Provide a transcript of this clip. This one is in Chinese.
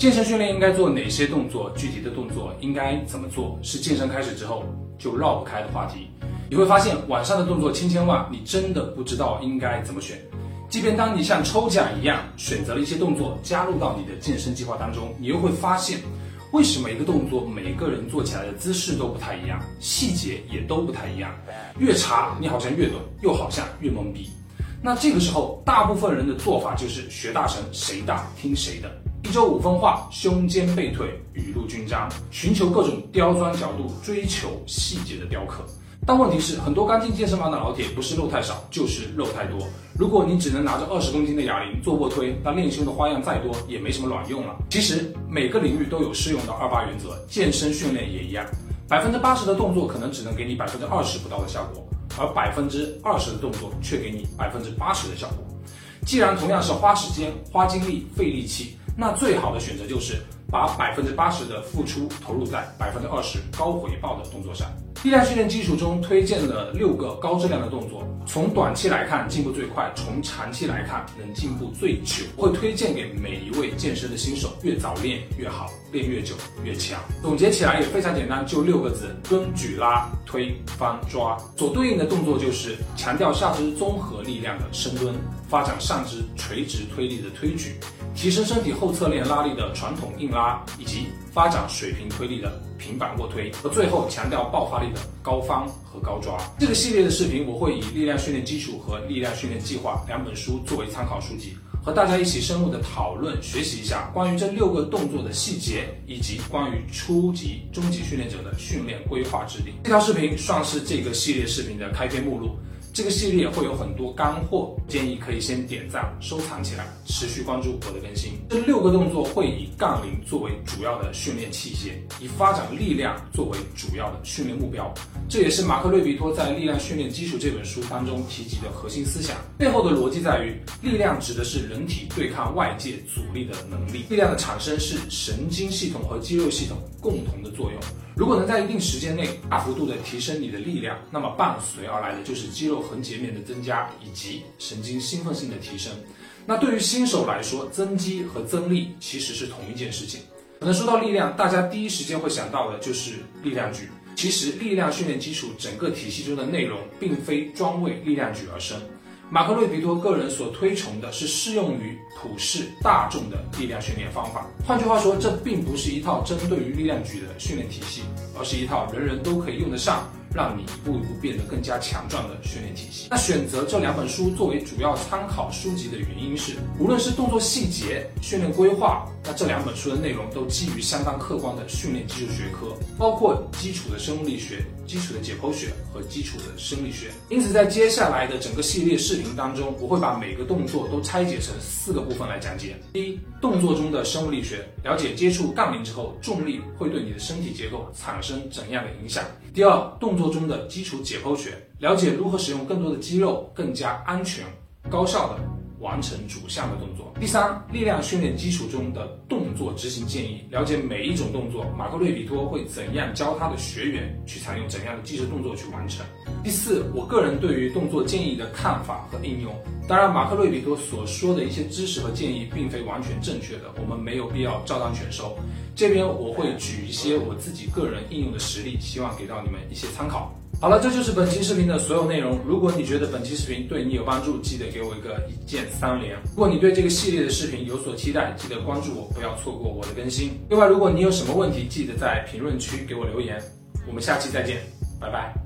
健身训练应该做哪些动作？具体的动作应该怎么做？是健身开始之后就绕不开的话题。你会发现，网上的动作千千万，你真的不知道应该怎么选。即便当你像抽奖一样选择了一些动作加入到你的健身计划当中，你又会发现，为什么一个动作每个人做起来的姿势都不太一样，细节也都不太一样？越查你好像越懂，又好像越懵逼。那这个时候，大部分人的做法就是学大神，谁大听谁的。一周五分化，胸肩背腿雨露均沾，寻求各种刁钻角度，追求细节的雕刻。但问题是，很多刚进健身房的老铁，不是肉太少，就是肉太多。如果你只能拿着二十公斤的哑铃做卧推，那练胸的花样再多，也没什么卵用了。其实每个领域都有适用的二八原则，健身训练也一样。百分之八十的动作可能只能给你百分之二十不到的效果，而百分之二十的动作却给你百分之八十的效果。既然同样是花时间、花精力、费力气。那最好的选择就是把百分之八十的付出投入在百分之二十高回报的动作上。力量训练基础中推荐了六个高质量的动作，从短期来看进步最快，从长期来看能进步最久。会推荐给每一位健身的新手，越早练越好，练越久越强。总结起来也非常简单，就六个字：蹲、举、拉、推、翻、抓。所对应的动作就是强调下肢综合力量的深蹲，发展上肢垂直推力的推举。提升身体后侧链拉力的传统硬拉，以及发展水平推力的平板卧推，和最后强调爆发力的高翻和高抓。这个系列的视频，我会以《力量训练基础》和《力量训练计划》两本书作为参考书籍，和大家一起深入的讨论学习一下关于这六个动作的细节，以及关于初级、中级训练者的训练规划制定。这条视频算是这个系列视频的开篇目录。这个系列会有很多干货，建议可以先点赞收藏起来，持续关注我的更新。这六个动作会以杠铃作为主要的训练器械，以发展力量作为主要的训练目标。这也是马克·瑞比托在《力量训练基础》这本书当中提及的核心思想。背后的逻辑在于，力量指的是人体对抗外界阻力的能力，力量的产生是神经系统和肌肉系统共同的作用。如果能在一定时间内大幅度的提升你的力量，那么伴随而来的就是肌肉横截面的增加以及神经兴奋性的提升。那对于新手来说，增肌和增力其实是同一件事情。可能说到力量，大家第一时间会想到的就是力量举。其实力量训练基础整个体系中的内容，并非专为力量举而生。马克·瑞皮托个人所推崇的是适用于普世大众的力量训练方法。换句话说，这并不是一套针对于力量举的训练体系，而是一套人人都可以用得上。让你一步一步变得更加强壮的训练体系。那选择这两本书作为主要参考书籍的原因是，无论是动作细节、训练规划，那这两本书的内容都基于相当客观的训练基础学科，包括基础的生物力学、基础的解剖学和基础的生理学。因此，在接下来的整个系列视频当中，我会把每个动作都拆解成四个部分来讲解。第一，动作中的生物力学，了解接触杠铃之后，重力会对你的身体结构产生怎样的影响。第二，动作中的基础解剖学，了解如何使用更多的肌肉，更加安全、高效的完成主项的动作。第三，力量训练基础中的动作执行建议，了解每一种动作，马克·瑞比托会怎样教他的学员去采用怎样的计时动作去完成。第四，我个人对于动作建议的看法和应用。当然，马克·瑞比托所说的一些知识和建议并非完全正确的，我们没有必要照单全收。这边我会举一些我自己个人应用的实例，希望给到你们一些参考。好了，这就是本期视频的所有内容。如果你觉得本期视频对你有帮助，记得给我一个一键三连。如果你对这个系列的视频有所期待，记得关注我，不要错过我的更新。另外，如果你有什么问题，记得在评论区给我留言。我们下期再见，拜拜。